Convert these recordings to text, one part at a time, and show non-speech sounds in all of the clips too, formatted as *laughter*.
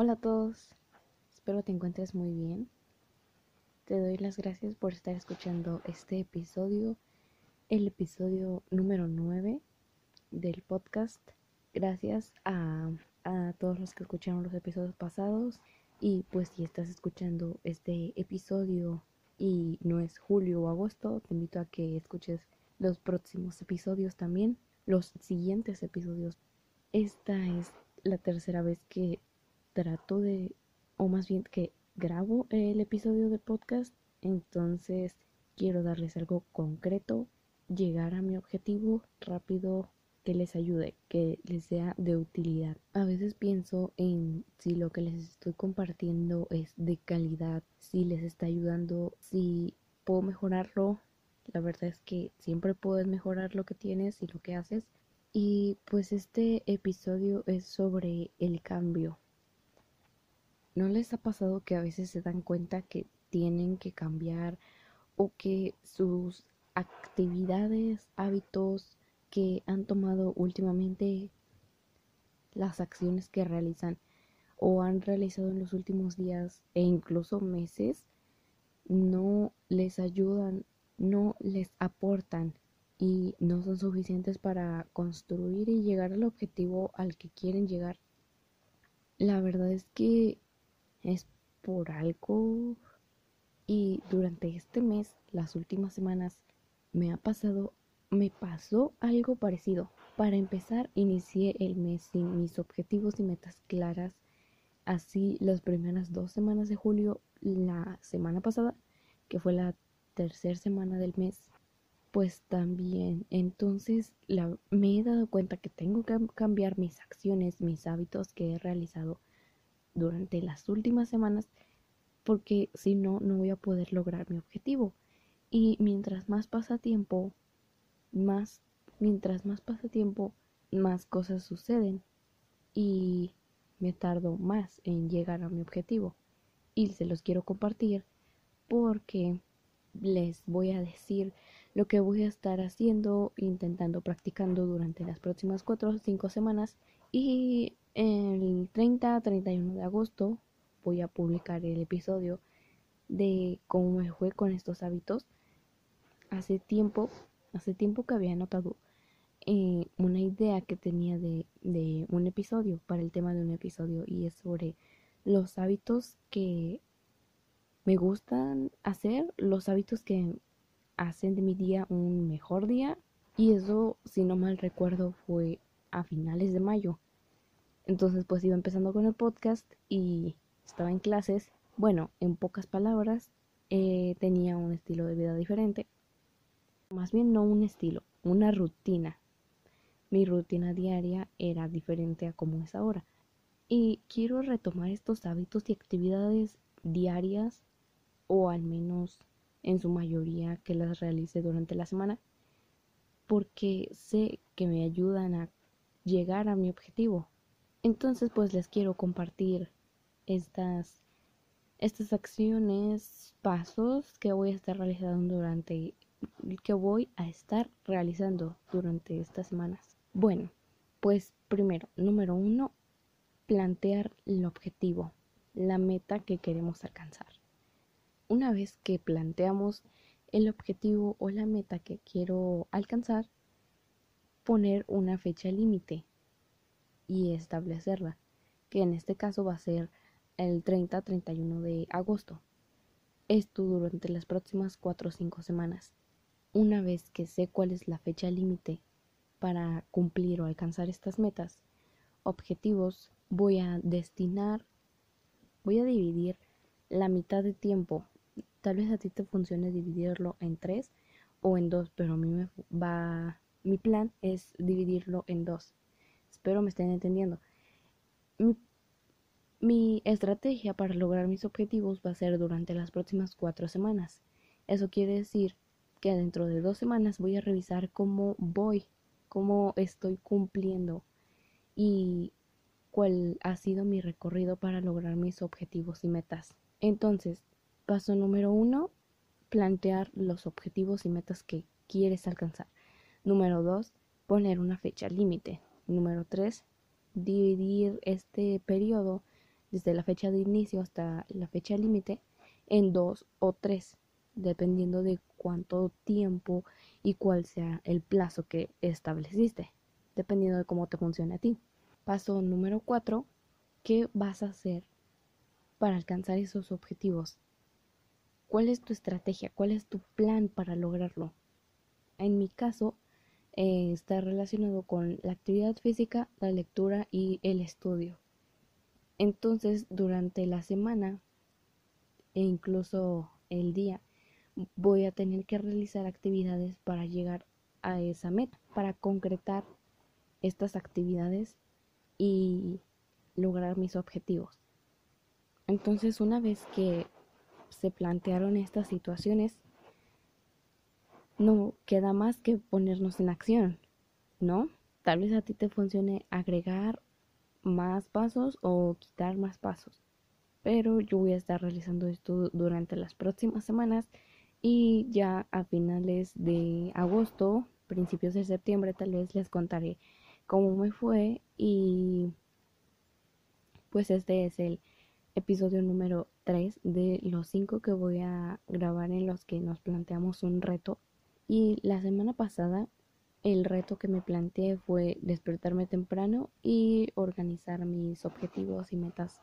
Hola a todos, espero te encuentres muy bien. Te doy las gracias por estar escuchando este episodio, el episodio número 9 del podcast. Gracias a, a todos los que escucharon los episodios pasados y pues si estás escuchando este episodio y no es julio o agosto, te invito a que escuches los próximos episodios también, los siguientes episodios. Esta es la tercera vez que trato de, o más bien que grabo el episodio de podcast, entonces quiero darles algo concreto, llegar a mi objetivo rápido, que les ayude, que les sea de utilidad. A veces pienso en si lo que les estoy compartiendo es de calidad, si les está ayudando, si puedo mejorarlo. La verdad es que siempre puedes mejorar lo que tienes y lo que haces. Y pues este episodio es sobre el cambio. ¿No les ha pasado que a veces se dan cuenta que tienen que cambiar o que sus actividades, hábitos que han tomado últimamente, las acciones que realizan o han realizado en los últimos días e incluso meses, no les ayudan, no les aportan y no son suficientes para construir y llegar al objetivo al que quieren llegar. La verdad es que es por algo y durante este mes, las últimas semanas, me ha pasado, me pasó algo parecido. Para empezar, inicié el mes sin mis objetivos y metas claras. Así, las primeras dos semanas de julio, la semana pasada, que fue la tercera semana del mes, pues también. Entonces, me he dado cuenta que tengo que cambiar mis acciones, mis hábitos que he realizado durante las últimas semanas porque si no, no voy a poder lograr mi objetivo. Y mientras más pasa tiempo, más, mientras más pasa tiempo, más cosas suceden y me tardo más en llegar a mi objetivo. Y se los quiero compartir porque les voy a decir lo que voy a estar haciendo, intentando, practicando durante las próximas 4 o 5 semanas. Y el 30-31 de agosto voy a publicar el episodio de cómo me fue con estos hábitos. Hace tiempo, hace tiempo que había notado eh, una idea que tenía de, de un episodio, para el tema de un episodio, y es sobre los hábitos que me gustan hacer, los hábitos que hacen de mi día un mejor día. Y eso, si no mal recuerdo, fue a finales de mayo. Entonces pues iba empezando con el podcast y estaba en clases. Bueno, en pocas palabras, eh, tenía un estilo de vida diferente. Más bien no un estilo, una rutina. Mi rutina diaria era diferente a como es ahora. Y quiero retomar estos hábitos y actividades diarias o al menos en su mayoría que las realice durante la semana porque sé que me ayudan a llegar a mi objetivo. Entonces pues les quiero compartir estas, estas acciones, pasos que voy a estar realizando durante que voy a estar realizando durante estas semanas. Bueno, pues primero, número uno, plantear el objetivo, la meta que queremos alcanzar. Una vez que planteamos el objetivo o la meta que quiero alcanzar, poner una fecha límite y establecerla, que en este caso va a ser el 30-31 de agosto. Esto durante las próximas 4 o 5 semanas. Una vez que sé cuál es la fecha límite para cumplir o alcanzar estas metas, objetivos, voy a destinar, voy a dividir la mitad de tiempo. Tal vez a ti te funcione dividirlo en 3 o en 2, pero a mí me va, mi plan es dividirlo en 2. Espero me estén entendiendo. Mi estrategia para lograr mis objetivos va a ser durante las próximas cuatro semanas. Eso quiere decir que dentro de dos semanas voy a revisar cómo voy, cómo estoy cumpliendo y cuál ha sido mi recorrido para lograr mis objetivos y metas. Entonces, paso número uno, plantear los objetivos y metas que quieres alcanzar. Número dos, poner una fecha límite. Número tres, dividir este periodo desde la fecha de inicio hasta la fecha límite, en dos o tres, dependiendo de cuánto tiempo y cuál sea el plazo que estableciste, dependiendo de cómo te funcione a ti. Paso número cuatro, ¿qué vas a hacer para alcanzar esos objetivos? ¿Cuál es tu estrategia? ¿Cuál es tu plan para lograrlo? En mi caso, eh, está relacionado con la actividad física, la lectura y el estudio. Entonces, durante la semana e incluso el día, voy a tener que realizar actividades para llegar a esa meta, para concretar estas actividades y lograr mis objetivos. Entonces, una vez que se plantearon estas situaciones, no queda más que ponernos en acción, ¿no? Tal vez a ti te funcione agregar más pasos o quitar más pasos. Pero yo voy a estar realizando esto durante las próximas semanas y ya a finales de agosto, principios de septiembre, tal vez les contaré cómo me fue y pues este es el episodio número 3 de los 5 que voy a grabar en los que nos planteamos un reto. Y la semana pasada el reto que me planteé fue despertarme temprano y organizar mis objetivos y metas,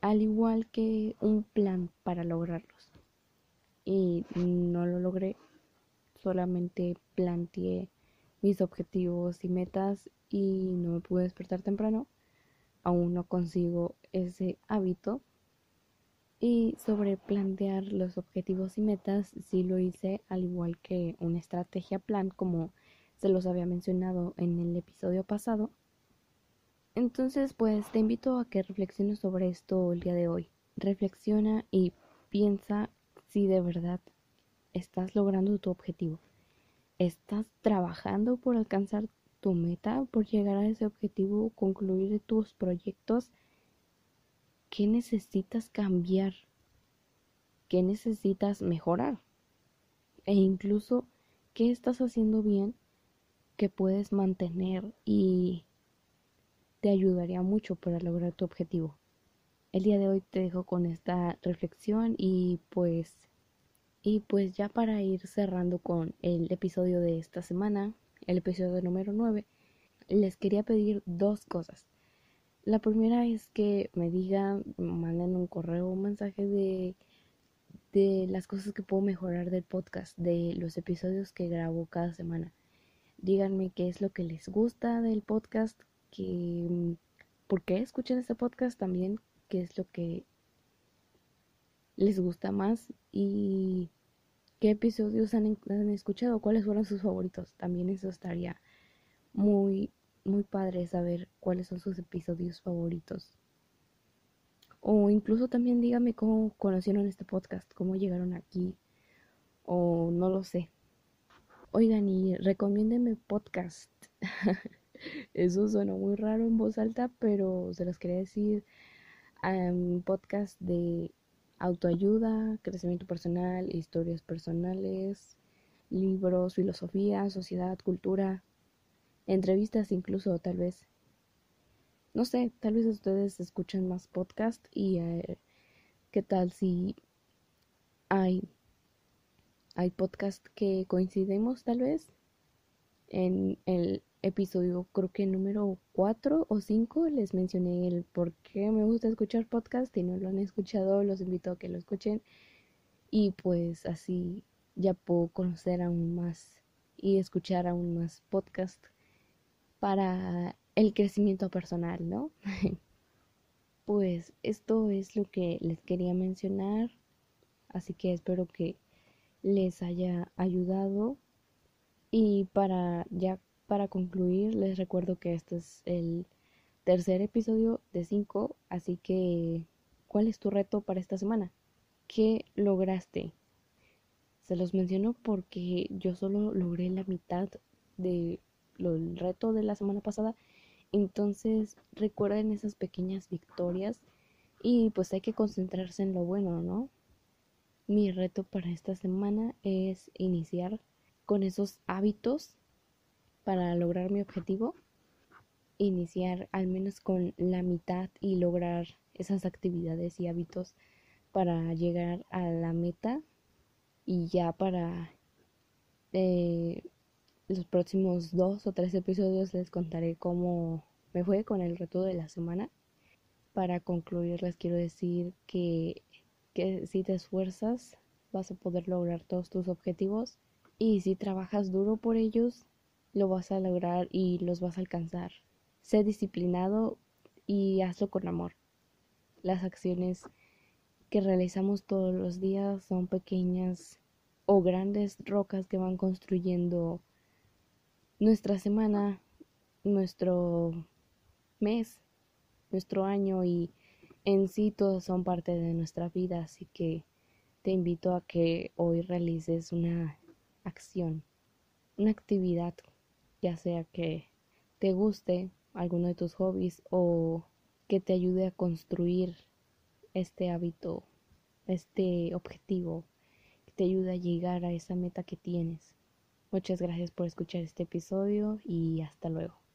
al igual que un plan para lograrlos. Y no lo logré, solamente planteé mis objetivos y metas y no me pude despertar temprano aún no consigo ese hábito. Y sobre plantear los objetivos y metas, sí lo hice al igual que una estrategia plan como se los había mencionado en el episodio pasado. Entonces, pues te invito a que reflexiones sobre esto el día de hoy. Reflexiona y piensa si de verdad estás logrando tu objetivo. ¿Estás trabajando por alcanzar tu meta, por llegar a ese objetivo, concluir tus proyectos, ¿qué necesitas cambiar? ¿Qué necesitas mejorar? E incluso, ¿qué estás haciendo bien que puedes mantener y te ayudaría mucho para lograr tu objetivo? El día de hoy te dejo con esta reflexión y pues y pues ya para ir cerrando con el episodio de esta semana, el episodio número 9, les quería pedir dos cosas. La primera es que me digan, manden un correo, un mensaje de, de las cosas que puedo mejorar del podcast, de los episodios que grabo cada semana. Díganme qué es lo que les gusta del podcast, que, por qué escuchan este podcast también, qué es lo que les gusta más y qué episodios han, escuchado, cuáles fueron sus favoritos. También eso estaría muy, muy padre saber cuáles son sus episodios favoritos. O incluso también dígame cómo conocieron este podcast, cómo llegaron aquí, o no lo sé. Oigan, y recomiéndenme podcast. *laughs* Eso suena muy raro en voz alta, pero se los quería decir. Podcast de autoayuda, crecimiento personal, historias personales, libros, filosofía, sociedad, cultura, entrevistas incluso tal vez. No sé, tal vez ustedes escuchan más podcast y eh, qué tal si hay hay podcast que coincidimos tal vez en el episodio creo que número 4 o 5 les mencioné el por qué me gusta escuchar podcast y no lo han escuchado, los invito a que lo escuchen y pues así ya puedo conocer aún más y escuchar aún más podcast para el crecimiento personal, ¿no? *laughs* pues esto es lo que les quería mencionar, así que espero que les haya ayudado y para ya para concluir, les recuerdo que este es el tercer episodio de 5, así que ¿cuál es tu reto para esta semana? ¿Qué lograste? Se los menciono porque yo solo logré la mitad del reto de la semana pasada, entonces recuerden esas pequeñas victorias y pues hay que concentrarse en lo bueno, ¿no? Mi reto para esta semana es iniciar con esos hábitos para lograr mi objetivo iniciar al menos con la mitad y lograr esas actividades y hábitos para llegar a la meta y ya para eh, los próximos dos o tres episodios les contaré cómo me fue con el reto de la semana. Para concluir les quiero decir que, que si te esfuerzas vas a poder lograr todos tus objetivos y si trabajas duro por ellos lo vas a lograr y los vas a alcanzar. Sé disciplinado y hazlo con amor. Las acciones que realizamos todos los días son pequeñas o grandes rocas que van construyendo nuestra semana, nuestro mes, nuestro año y en sí todos son parte de nuestra vida, así que te invito a que hoy realices una acción, una actividad, ya sea que te guste alguno de tus hobbies o que te ayude a construir este hábito, este objetivo, que te ayude a llegar a esa meta que tienes. Muchas gracias por escuchar este episodio y hasta luego.